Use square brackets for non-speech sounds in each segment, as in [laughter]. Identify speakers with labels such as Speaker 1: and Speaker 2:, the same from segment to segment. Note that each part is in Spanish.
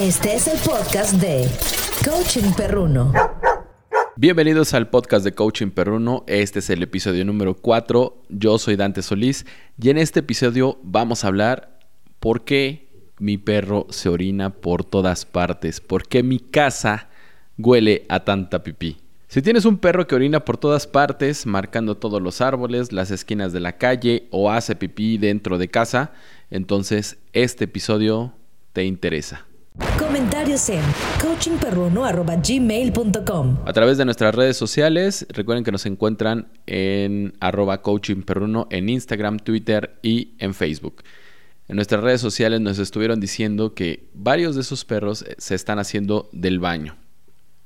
Speaker 1: Este es el podcast de Coaching Perruno.
Speaker 2: Bienvenidos al podcast de Coaching Perruno. Este es el episodio número 4. Yo soy Dante Solís y en este episodio vamos a hablar por qué mi perro se orina por todas partes, por qué mi casa huele a tanta pipí. Si tienes un perro que orina por todas partes, marcando todos los árboles, las esquinas de la calle o hace pipí dentro de casa, entonces este episodio te interesa.
Speaker 1: Comentarios en coachingperruno.gmail.com
Speaker 2: A través de nuestras redes sociales, recuerden que nos encuentran en arroba coachingperruno en Instagram, Twitter y en Facebook. En nuestras redes sociales nos estuvieron diciendo que varios de esos perros se están haciendo del baño.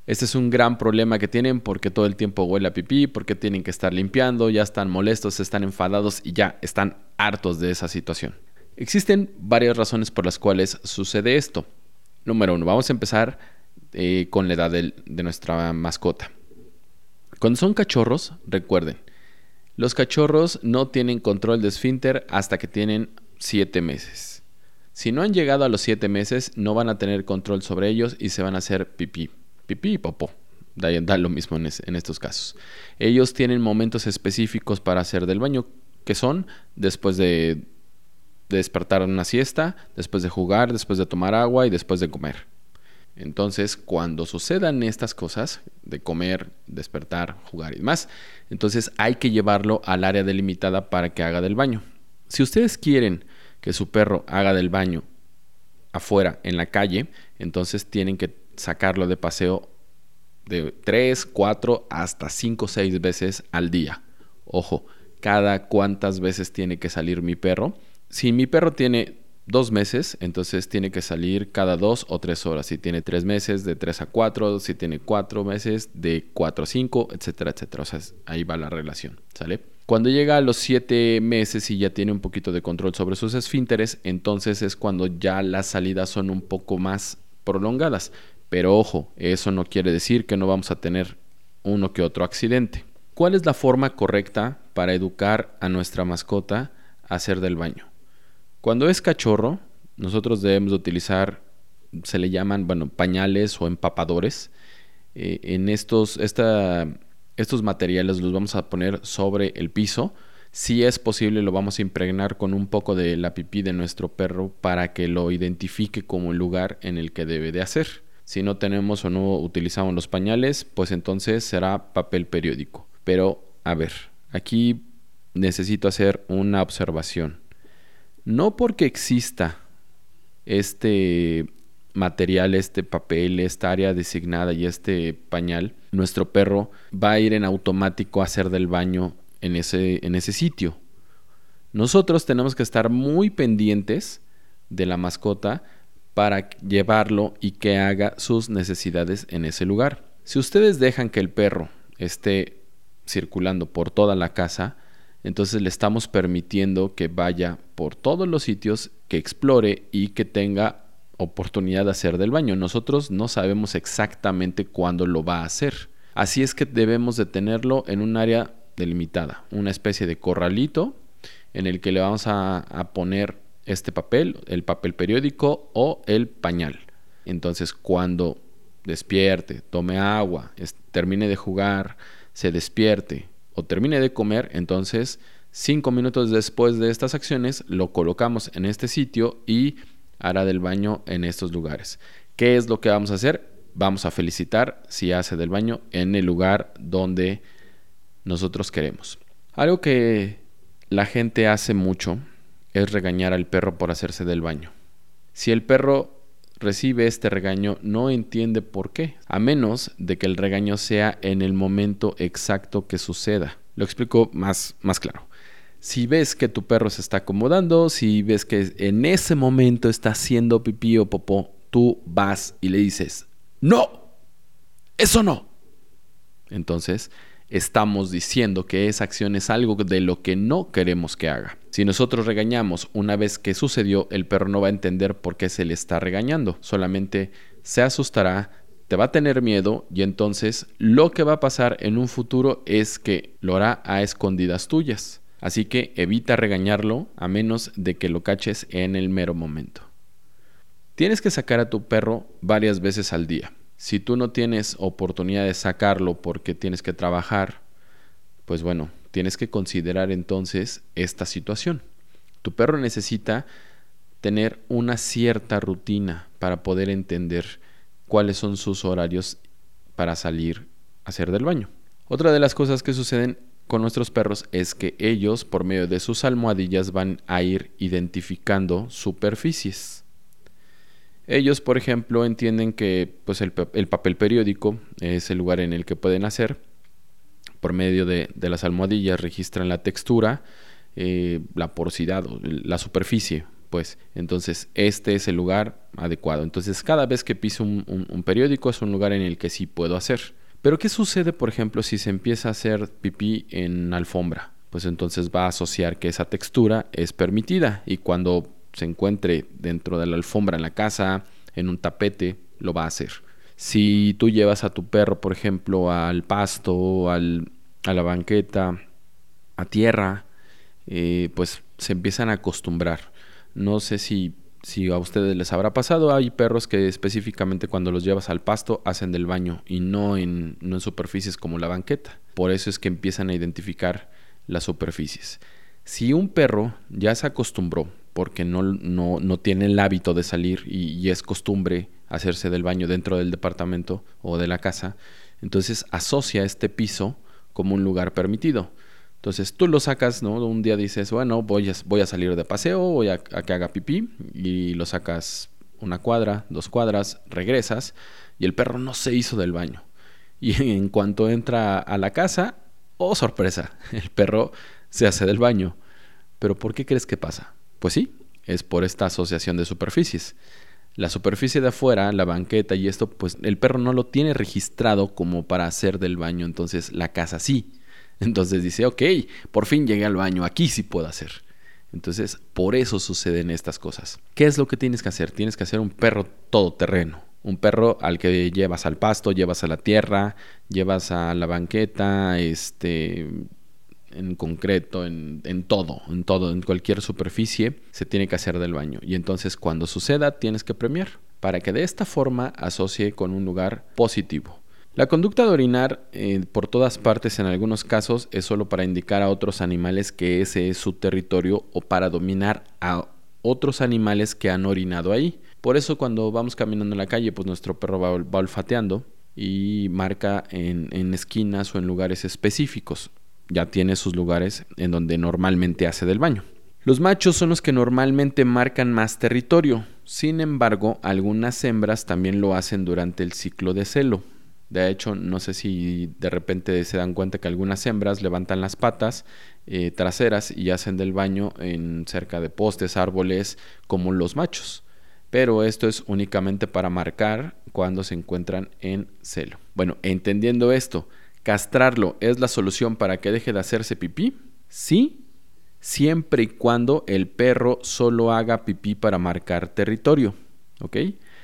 Speaker 2: Este es un gran problema que tienen porque todo el tiempo huele a pipí, porque tienen que estar limpiando, ya están molestos, están enfadados y ya están hartos de esa situación. Existen varias razones por las cuales sucede esto. Número uno, vamos a empezar eh, con la edad de, nuestra mascota. Cuando son cachorros, recuerden, los cachorros no tienen control de esfínter hasta que tienen 7 meses. Si no han llegado a los 7 meses, no van a tener control sobre ellos y se van a hacer pipí pipí y popó. Da, da lo mismo en, estos casos. Ellos tienen momentos específicos para hacer del baño, que son después de, de despertar en una siesta, después de jugar, después de tomar agua y después de comer. Entonces, cuando sucedan estas cosas, de comer, despertar, jugar y demás, entonces hay que llevarlo al área delimitada para que haga del baño. Si ustedes quieren que su perro haga del baño afuera, en la calle, entonces tienen que sacarlo de paseo de 3, 4 hasta 5, 6 veces al día. Ojo, cada cuántas veces tiene que salir mi perro. Si mi perro tiene dos meses, entonces tiene que salir cada dos o tres horas. Si tiene tres meses, de 3 a 4. Si tiene cuatro meses, de 4 a 5, etcétera, etcétera. O sea, ahí va la relación, ¿sale? Cuando llega a los siete meses y ya tiene un poquito de control sobre sus esfínteres, entonces es cuando ya las salidas son un poco más prolongadas. Pero ojo, eso no quiere decir que no vamos a tener uno que otro accidente. ¿Cuál es la forma correcta para educar a nuestra mascota a hacer del baño? Cuando es cachorro, nosotros debemos utilizar, se le llaman, bueno, pañales o empapadores. Eh, en estos, estos materiales los vamos a poner sobre el piso. Si es posible, lo vamos a impregnar con un poco de la pipí de nuestro perro para que lo identifique como el lugar en el que debe de hacer. Si no tenemos o no utilizamos los pañales, pues entonces será papel periódico. Pero, a ver, aquí necesito hacer una observación. No porque exista este material, este papel, esta área designada y este pañal, nuestro perro va a ir en automático a hacer del baño en ese, en ese sitio. Nosotros tenemos que estar muy pendientes de la mascota para llevarlo y que haga sus necesidades en ese lugar. Si ustedes dejan que el perro esté circulando por toda la casa, entonces le estamos permitiendo que vaya por todos los sitios, que explore y que tenga oportunidad de hacer del baño. Nosotros no sabemos exactamente cuándo lo va a hacer. Así es que debemos de tenerlo en un área delimitada, una especie de corralito en el que le vamos a, a poner este papel, el papel periódico o el pañal. Entonces cuando despierte, tome agua, termine de jugar, se despierte o termine de comer, entonces cinco minutos después de estas acciones lo colocamos en este sitio y hará del baño en estos lugares. ¿Qué es lo que vamos a hacer? Vamos a felicitar si hace del baño en el lugar donde nosotros queremos. Algo que la gente hace mucho es regañar al perro por hacerse del baño. Si el perro recibe este regaño, no entiende por qué, a menos de que el regaño sea en el momento exacto que suceda. Lo explico más, más claro. Si ves que tu perro se está acomodando, si ves que en ese momento está haciendo pipí o popó, tú vas y le dices, no, eso no. Entonces, estamos diciendo que esa acción es algo de lo que no queremos que haga. Si nosotros regañamos una vez que sucedió, el perro no va a entender por qué se le está regañando, solamente se asustará, te va a tener miedo y entonces lo que va a pasar en un futuro es que lo hará a escondidas tuyas. Así que evita regañarlo a menos de que lo caches en el mero momento. Tienes que sacar a tu perro varias veces al día. Si tú no tienes oportunidad de sacarlo porque tienes que trabajar, pues bueno, tienes que considerar entonces esta situación. Tu perro necesita tener una cierta rutina para poder entender cuáles son sus horarios para salir a hacer del baño. Otra de las cosas que suceden con nuestros perros es que ellos, por medio de sus almohadillas, van a ir identificando superficies. Ellos, por ejemplo, entienden que pues, el, papel periódico es el lugar en el que pueden hacer. Por medio de, las almohadillas registran la textura, eh, la porosidad, la superficie, pues. Entonces, este es el lugar adecuado. Entonces, cada vez que piso un periódico es un lugar en el que sí puedo hacer. Pero ¿qué sucede, por ejemplo, si se empieza a hacer pipí en alfombra? Pues entonces va a asociar que esa textura es permitida y cuando se encuentre dentro de la alfombra en la casa, en un tapete, lo va a hacer. Si tú llevas a tu perro, por ejemplo, al pasto, al, a la banqueta, a tierra, eh, pues se empiezan a acostumbrar. No sé si si a ustedes les habrá pasado, hay perros que específicamente cuando los llevas al pasto hacen del baño y no en, no en superficies como la banqueta. Por eso es que empiezan a identificar las superficies. Si un perro ya se acostumbró porque no, no, no tiene el hábito de salir y, y, es costumbre hacerse del baño dentro del departamento o de la casa, entonces asocia este piso como un lugar permitido. Entonces tú lo sacas, ¿no? Un día dices, bueno, voy a, voy a salir de paseo, voy a, que haga pipí, y lo sacas una cuadra, dos cuadras, regresas, y el perro no se hizo del baño. Y [laughs] en cuanto entra a la casa, oh sorpresa, [laughs] el perro se hace del baño. Pero ¿por qué crees que pasa? Pues sí, es por esta asociación de superficies. La superficie de afuera, la banqueta y esto, pues el perro no lo tiene registrado como para hacer del baño, entonces la casa sí. Entonces dice, ok, por fin llegué al baño, aquí sí puedo hacer. Entonces, por eso suceden estas cosas. ¿Qué es lo que tienes que hacer? Tienes que hacer un perro todoterreno. Un perro al que llevas al pasto, llevas a la tierra, llevas a la banqueta, este, en concreto, en, en, todo, en todo, en cualquier superficie, se tiene que hacer del baño. Y entonces cuando suceda, tienes que premiar para que de esta forma asocie con un lugar positivo. La conducta de orinar eh, por todas partes en algunos casos es solo para indicar a otros animales que ese es su territorio o para dominar a otros animales que han orinado ahí. Por eso cuando vamos caminando en la calle, pues nuestro perro va, olfateando y marca en, en esquinas o en lugares específicos. Ya tiene sus lugares en donde normalmente hace del baño. Los machos son los que normalmente marcan más territorio. Sin embargo, algunas hembras también lo hacen durante el ciclo de celo. De hecho, no sé si de repente se dan cuenta que algunas hembras levantan las patas eh, traseras y hacen del baño en cerca de postes, árboles, como los machos. Pero esto es únicamente para marcar cuando se encuentran en celo. Bueno, entendiendo esto, ¿castrarlo es la solución para que deje de hacerse pipí? Sí, siempre y cuando el perro solo haga pipí para marcar territorio. ¿Ok?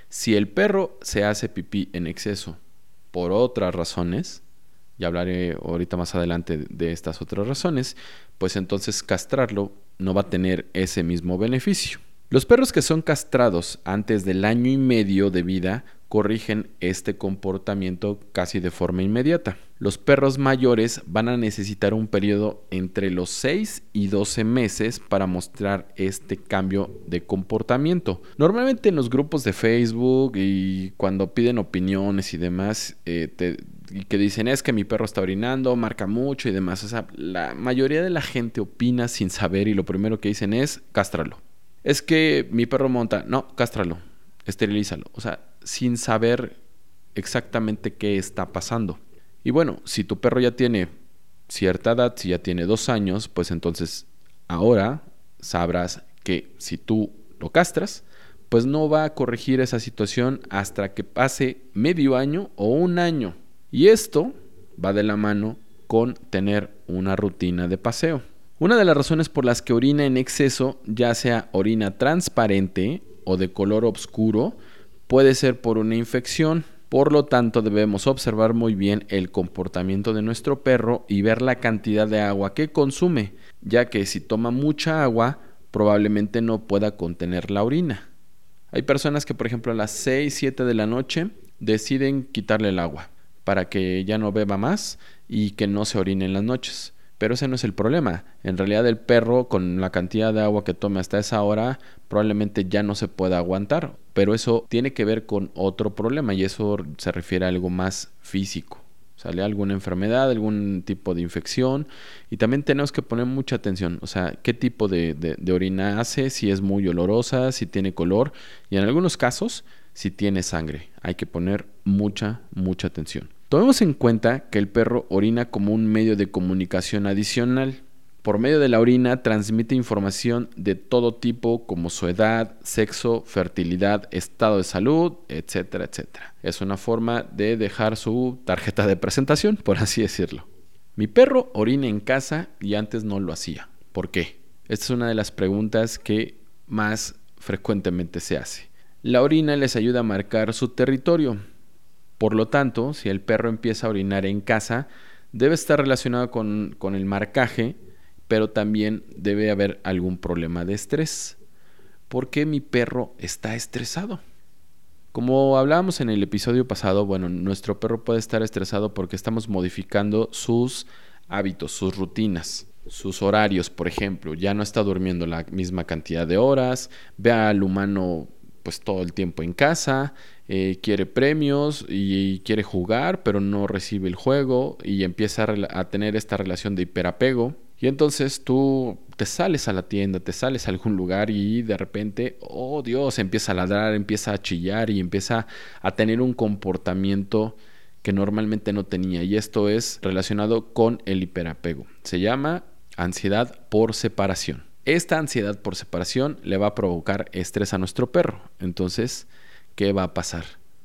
Speaker 2: Si el perro se hace pipí en exceso por otras razones, ya hablaré ahorita más adelante de estas otras razones, pues entonces castrarlo no va a tener ese mismo beneficio. Los perros que son castrados antes del año y medio de vida corrigen este comportamiento casi de forma inmediata. Los perros mayores van a necesitar un periodo entre los 6 y 12 meses para mostrar este cambio de comportamiento. Normalmente en los grupos de Facebook y cuando piden opiniones y demás, eh, y que dicen es que mi perro está orinando, marca mucho y demás. O sea, la mayoría de la gente opina sin saber y lo primero que dicen es cástralo. Es que mi perro monta, no, cástralo, esterilízalo. O sea, sin saber exactamente qué está pasando. Y bueno, si tu perro ya tiene cierta edad, si ya tiene dos años, pues entonces ahora sabrás que si tú lo castras, pues no va a corregir esa situación hasta que pase medio año o un año. Y esto va de la mano con tener una rutina de paseo. Una de las razones por las que orina en exceso, ya sea orina transparente o de color oscuro, puede ser por una infección. Por lo tanto, debemos observar muy bien el comportamiento de nuestro perro y ver la cantidad de agua que consume, ya que si toma mucha agua, probablemente no pueda contener la orina. Hay personas que, por ejemplo, a las 6, 7 de la noche deciden quitarle el agua para que ya no beba más y que no se orine en las noches. Pero ese no es el problema. En realidad el perro con la cantidad de agua que tome hasta esa hora probablemente ya no se pueda aguantar. Pero eso tiene que ver con otro problema y eso se refiere a algo más físico. Sale alguna enfermedad, algún tipo de infección y también tenemos que poner mucha atención, o sea, qué tipo de, de orina hace, si es muy olorosa, si tiene color y en algunos casos si tiene sangre. Hay que poner mucha, mucha atención. Tomemos en cuenta que el perro orina como un medio de comunicación adicional. Por medio de la orina transmite información de todo tipo como su edad, sexo, fertilidad, estado de salud, etcétera, etcétera. Es una forma de dejar su tarjeta de presentación, por así decirlo. Mi perro orina en casa y antes no lo hacía. ¿Por qué? Esta es una de las preguntas que más frecuentemente se hace. La orina les ayuda a marcar su territorio, por lo tanto, si el perro empieza a orinar en casa, debe estar relacionado con, el marcaje, pero también debe haber algún problema de estrés. ¿Por qué mi perro está estresado? Como hablábamos en el episodio pasado, bueno, nuestro perro puede estar estresado porque estamos modificando sus hábitos, sus rutinas, sus horarios, por ejemplo. Ya no está durmiendo la misma cantidad de horas, ve al humano pues todo el tiempo en casa, eh, quiere premios y, quiere jugar, pero no recibe el juego y empieza a, tener esta relación de hiperapego. Y entonces tú te sales a la tienda, te sales a algún lugar y de repente, oh Dios, empieza a ladrar, empieza a chillar y empieza a tener un comportamiento que normalmente no tenía. Y esto es relacionado con el hiperapego. Se llama ansiedad por separación. Esta ansiedad por separación le va a provocar estrés a nuestro perro. Entonces, ¿qué va a pasar?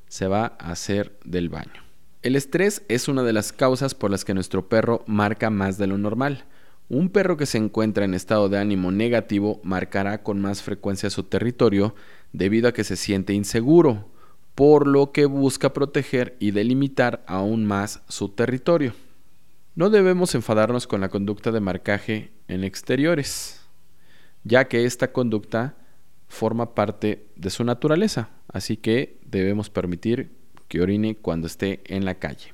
Speaker 2: Se va a hacer del baño. El estrés es una de las causas por las que nuestro perro marca más de lo normal. Un perro que se encuentra en estado de ánimo negativo marcará con más frecuencia su territorio debido a que se siente inseguro, por lo que busca proteger y delimitar aún más su territorio. No debemos enfadarnos con la conducta de marcaje en exteriores ya que esta conducta forma parte de su naturaleza, así que debemos permitir que orine cuando esté en la calle.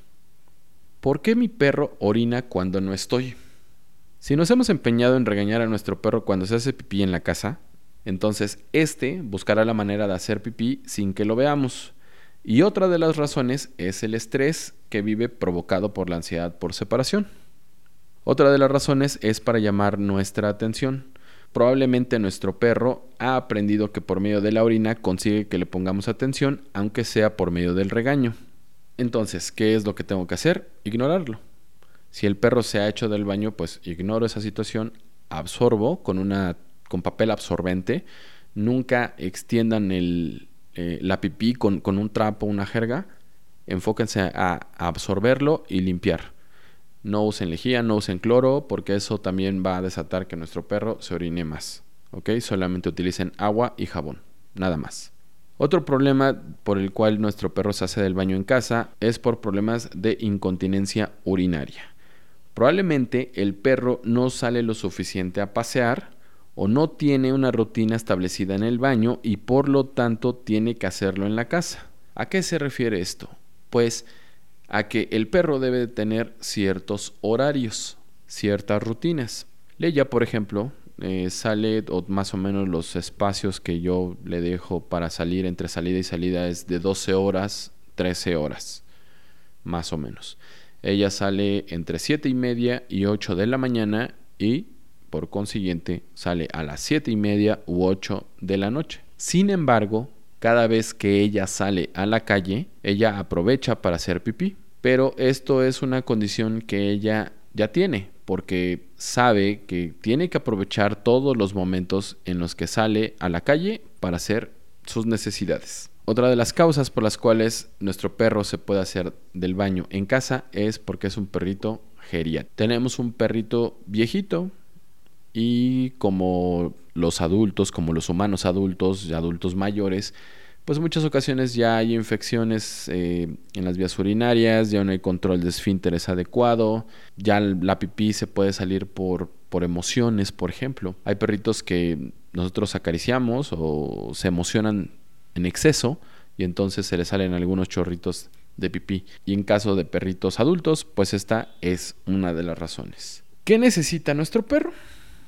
Speaker 2: ¿Por qué mi perro orina cuando no estoy? Si nos hemos empeñado en regañar a nuestro perro cuando se hace pipí en la casa, entonces éste buscará la manera de hacer pipí sin que lo veamos. Y otra de las razones es el estrés que vive provocado por la ansiedad por separación. Otra de las razones es para llamar nuestra atención. Probablemente nuestro perro ha aprendido que por medio de la orina consigue que le pongamos atención, aunque sea por medio del regaño. Entonces, ¿qué es lo que tengo que hacer? Ignorarlo. Si el perro se ha hecho del baño, pues ignoro esa situación, absorbo con una con papel absorbente. Nunca extiendan el, eh, la pipí con, con, un trapo, una jerga. Enfóquense a absorberlo y limpiar. No usen lejía, no usen cloro, porque eso también va a desatar que nuestro perro se orine más. ¿Ok? Solamente utilicen agua y jabón, nada más. Otro problema por el cual nuestro perro se hace del baño en casa es por problemas de incontinencia urinaria. Probablemente el perro no sale lo suficiente a pasear o no tiene una rutina establecida en el baño y por lo tanto tiene que hacerlo en la casa. ¿A qué se refiere esto? Pues a que el perro debe tener ciertos horarios, ciertas rutinas. Leia, por ejemplo, eh, sale o más o menos los espacios que yo le dejo para salir entre salida y salida es de 12 horas, 13 horas, más o menos. Ella sale entre 7 y media y 8 de la mañana y por consiguiente sale a las 7 y media u 8 de la noche. Sin embargo, cada vez que ella sale a la calle, ella aprovecha para hacer pipí. Pero esto es una condición que ella ya tiene, porque sabe que tiene que aprovechar todos los momentos en los que sale a la calle para hacer sus necesidades. Otra de las causas por las cuales nuestro perro se puede hacer del baño en casa es porque es un perrito geriátrico. Tenemos un perrito viejito y como los adultos, como los humanos adultos adultos mayores, pues en muchas ocasiones ya hay infecciones eh, en las vías urinarias, ya no hay control de esfínteres adecuado, ya la pipí se puede salir por, por emociones, por ejemplo. Hay perritos que nosotros acariciamos o se emocionan en exceso y entonces se le salen algunos chorritos de pipí. Y en caso de perritos adultos, pues esta es una de las razones. ¿Qué necesita nuestro perro?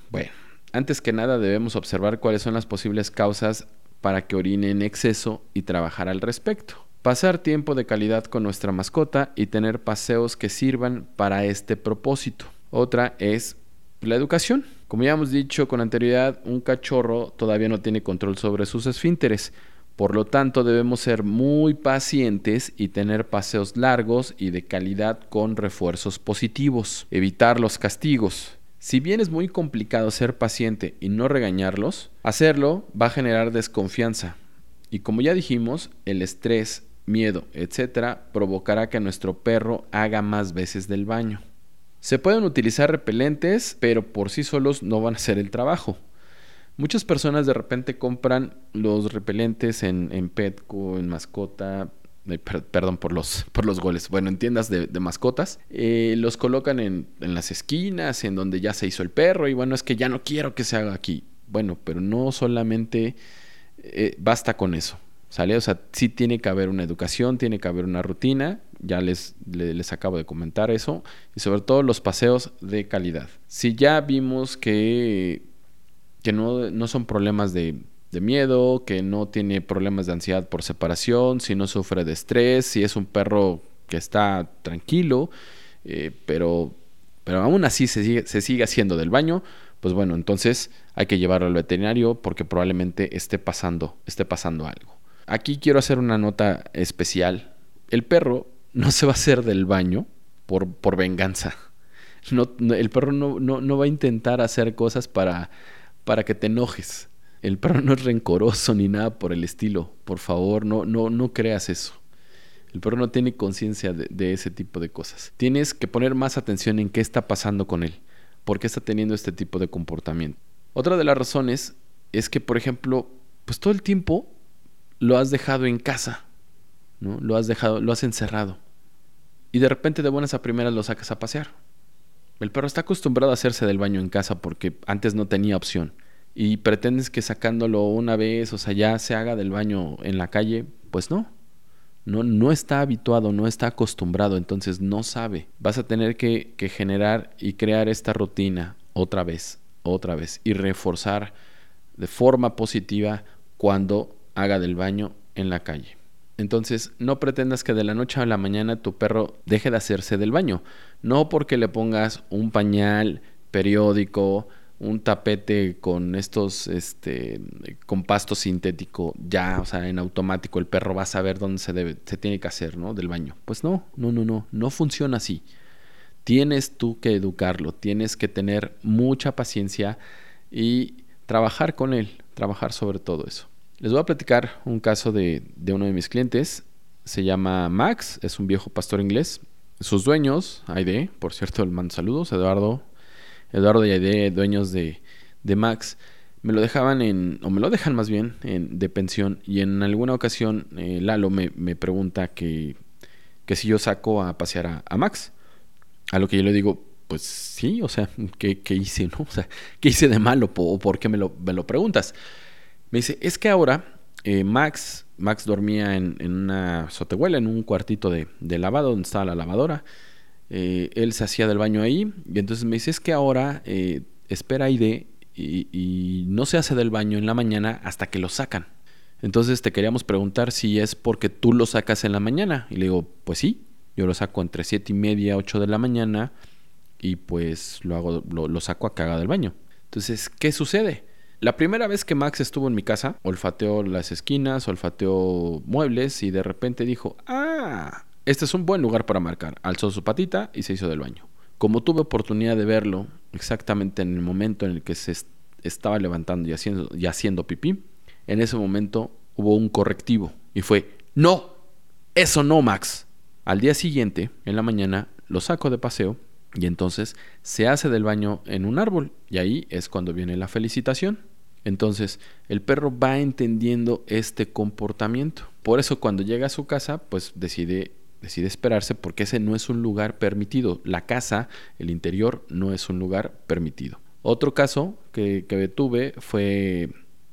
Speaker 2: Bueno, antes que nada debemos observar cuáles son las posibles causas para que orine en exceso y trabajar al respecto. Pasar tiempo de calidad con nuestra mascota y tener paseos que sirvan para este propósito. Otra es la educación. Como ya hemos dicho con anterioridad, un cachorro todavía no tiene control sobre sus esfínteres. Por lo tanto, debemos ser muy pacientes y tener paseos largos y de calidad con refuerzos positivos. Evitar los castigos. Si bien es muy complicado ser paciente y no regañarlos, hacerlo va a generar desconfianza. Y como ya dijimos, el estrés, miedo, etcétera, provocará que nuestro perro haga más veces del baño. Se pueden utilizar repelentes, pero por sí solos no van a hacer el trabajo. Muchas personas de repente compran los repelentes en, en Petco, en mascota, perdón por los, por los goles, bueno, en tiendas de, mascotas, eh, los colocan en, las esquinas, en donde ya se hizo el perro, y bueno, es que ya no quiero que se haga aquí. Bueno, pero no solamente eh, basta con eso, ¿sale? O sea, sí tiene que haber una educación, tiene que haber una rutina, ya les, les, acabo de comentar eso, y sobre todo los paseos de calidad. Si ya vimos que que no, son problemas de, miedo, que no tiene problemas de ansiedad por separación, si no sufre de estrés, si es un perro que está tranquilo, eh, pero, pero aún así se sigue, se sigue haciendo del baño, pues bueno, entonces hay que llevarlo al veterinario porque probablemente esté pasando, esté pasando algo. Aquí quiero hacer una nota especial. El perro no se va a hacer del baño por, por venganza. No, el perro no, no va a intentar hacer cosas para para que te enojes. El perro no es rencoroso ni nada por el estilo. Por favor, no, no, no creas eso. El perro no tiene conciencia de, ese tipo de cosas. Tienes que poner más atención en qué está pasando con él. ¿Por qué está teniendo este tipo de comportamiento? Otra de las razones es que, por ejemplo, pues todo el tiempo lo has dejado en casa, ¿no? Lo has dejado, lo has encerrado. Y de repente de buenas a primeras lo sacas a pasear. El perro está acostumbrado a hacerse del baño en casa porque antes no tenía opción. Y pretendes que sacándolo una vez, o sea, ya se haga del baño en la calle, pues no. No, no está habituado, no está acostumbrado, entonces no sabe. Vas a tener que, que generar y crear esta rutina otra vez, otra vez, y reforzar de forma positiva cuando haga del baño en la calle. Entonces, no pretendas que de la noche a la mañana tu perro deje de hacerse del baño. No porque le pongas un pañal periódico, un tapete con estos, este, con pasto sintético, ya, o sea, en automático el perro va a saber dónde se debe, se tiene que hacer, ¿no? Del baño. Pues no, no, no, no, no funciona así. Tienes tú que educarlo, tienes que tener mucha paciencia y trabajar con él, trabajar sobre todo eso. Les voy a platicar un caso de, uno de mis clientes. Se llama Max, es un viejo pastor inglés. Sus dueños, Aide, por cierto, le mando saludos, Eduardo, Eduardo y Aide, dueños de, Max, me lo dejaban en, o me lo dejan más bien, en, de pensión. Y en alguna ocasión eh, Lalo me, pregunta que, que, si yo saco a pasear a, Max. A lo que yo le digo, pues sí, o sea, ¿qué, hice, no? [laughs] O sea, ¿qué hice de malo? ¿O por qué me lo, me lo preguntas? Me dice, es que ahora eh, Max, Max dormía en, una sotehuela, en un cuartito de, lavado donde estaba la lavadora. Eh, él se hacía del baño ahí y entonces me dice, es que ahora eh, espera y, y no se hace del baño en la mañana hasta que lo sacan. Entonces te queríamos preguntar si es porque tú lo sacas en la mañana. Y le digo, pues sí, yo lo saco entre siete y media, 8 de la mañana y pues lo, hago, lo, lo saco a haga del baño. Entonces, ¿qué sucede? La primera vez que Max estuvo en mi casa, olfateó las esquinas, olfateó muebles y de repente dijo, ah, este es un buen lugar para marcar. Alzó su patita y se hizo del baño. Como tuve oportunidad de verlo exactamente en el momento en el que se estaba levantando y haciendo, y haciendo pipí, en ese momento hubo un correctivo y fue, no, eso no, Max. Al día siguiente, en la mañana, lo saco de paseo y entonces se hace del baño en un árbol y ahí es cuando viene la felicitación. Entonces, el perro va entendiendo este comportamiento. Por eso cuando llega a su casa, pues decide, decide esperarse porque ese no es un lugar permitido. La casa, el interior, no es un lugar permitido. Otro caso que, que tuve fue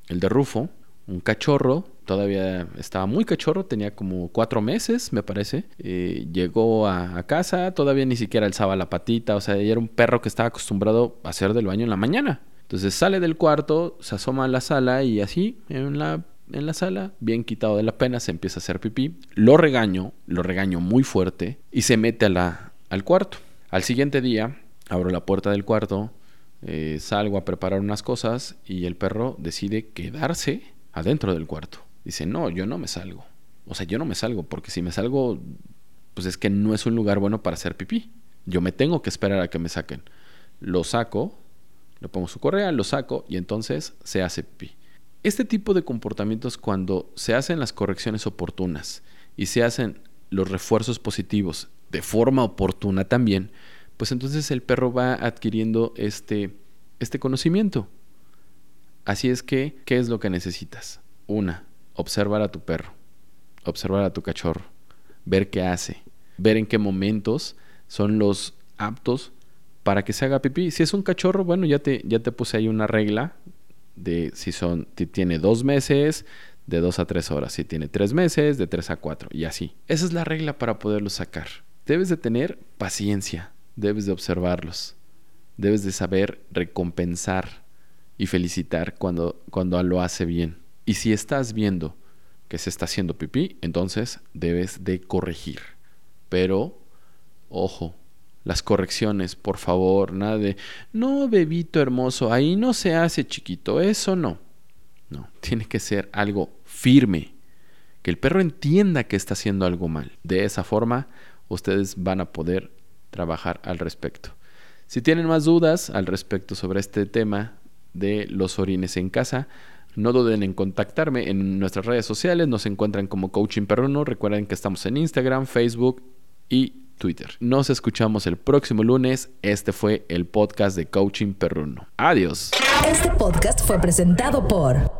Speaker 2: el de Rufo, un cachorro, todavía estaba muy cachorro, tenía como cuatro meses, me parece. Eh, llegó a, casa, todavía ni siquiera alzaba la patita, o sea, era un perro que estaba acostumbrado a hacer del baño en la mañana. Entonces sale del cuarto, se asoma a la sala y así, en la, en la sala, bien quitado de la pena, se empieza a hacer pipí. Lo regaño, lo regaño muy fuerte y se mete al cuarto. Al siguiente día, abro la puerta del cuarto, eh, salgo a preparar unas cosas y el perro decide quedarse adentro del cuarto. Dice, no, yo no me salgo. O sea, yo no me salgo, porque si me salgo, pues es que no es un lugar bueno para hacer pipí. Yo me tengo que esperar a que me saquen. Lo saco, le pongo su correa, lo saco y entonces se hace pipí. Este tipo de comportamientos cuando se hacen las correcciones oportunas y se hacen los refuerzos positivos de forma oportuna también, pues entonces el perro va adquiriendo este, este conocimiento. Así es que, ¿qué es lo que necesitas? Una, observar a tu perro, observar a tu cachorro, ver qué hace, ver en qué momentos son los aptos para que se haga pipí. Si es un cachorro, bueno, ya te, ya te puse ahí una regla de si son, si tiene dos meses, de dos a tres horas. Si tiene tres meses, de tres a cuatro. Y así. Esa es la regla para poderlo sacar. Debes de tener paciencia. Debes de observarlos. Debes de saber recompensar y felicitar cuando, cuando lo hace bien. Y si estás viendo que se está haciendo pipí, entonces debes de corregir. Pero, ojo, las correcciones, por favor, nada de, no, bebito hermoso, ahí no se hace chiquito, eso no. No, tiene que ser algo firme, que el perro entienda que está haciendo algo mal. De esa forma, ustedes van a poder trabajar al respecto. Si tienen más dudas al respecto sobre este tema de los orines en casa, no duden en contactarme en nuestras redes sociales. Nos encuentran como Coaching Perruno. Recuerden que estamos en Instagram, Facebook y Twitter. Nos escuchamos el próximo lunes. Este fue el podcast de Coaching Perruno. Adiós.
Speaker 1: Este podcast fue presentado por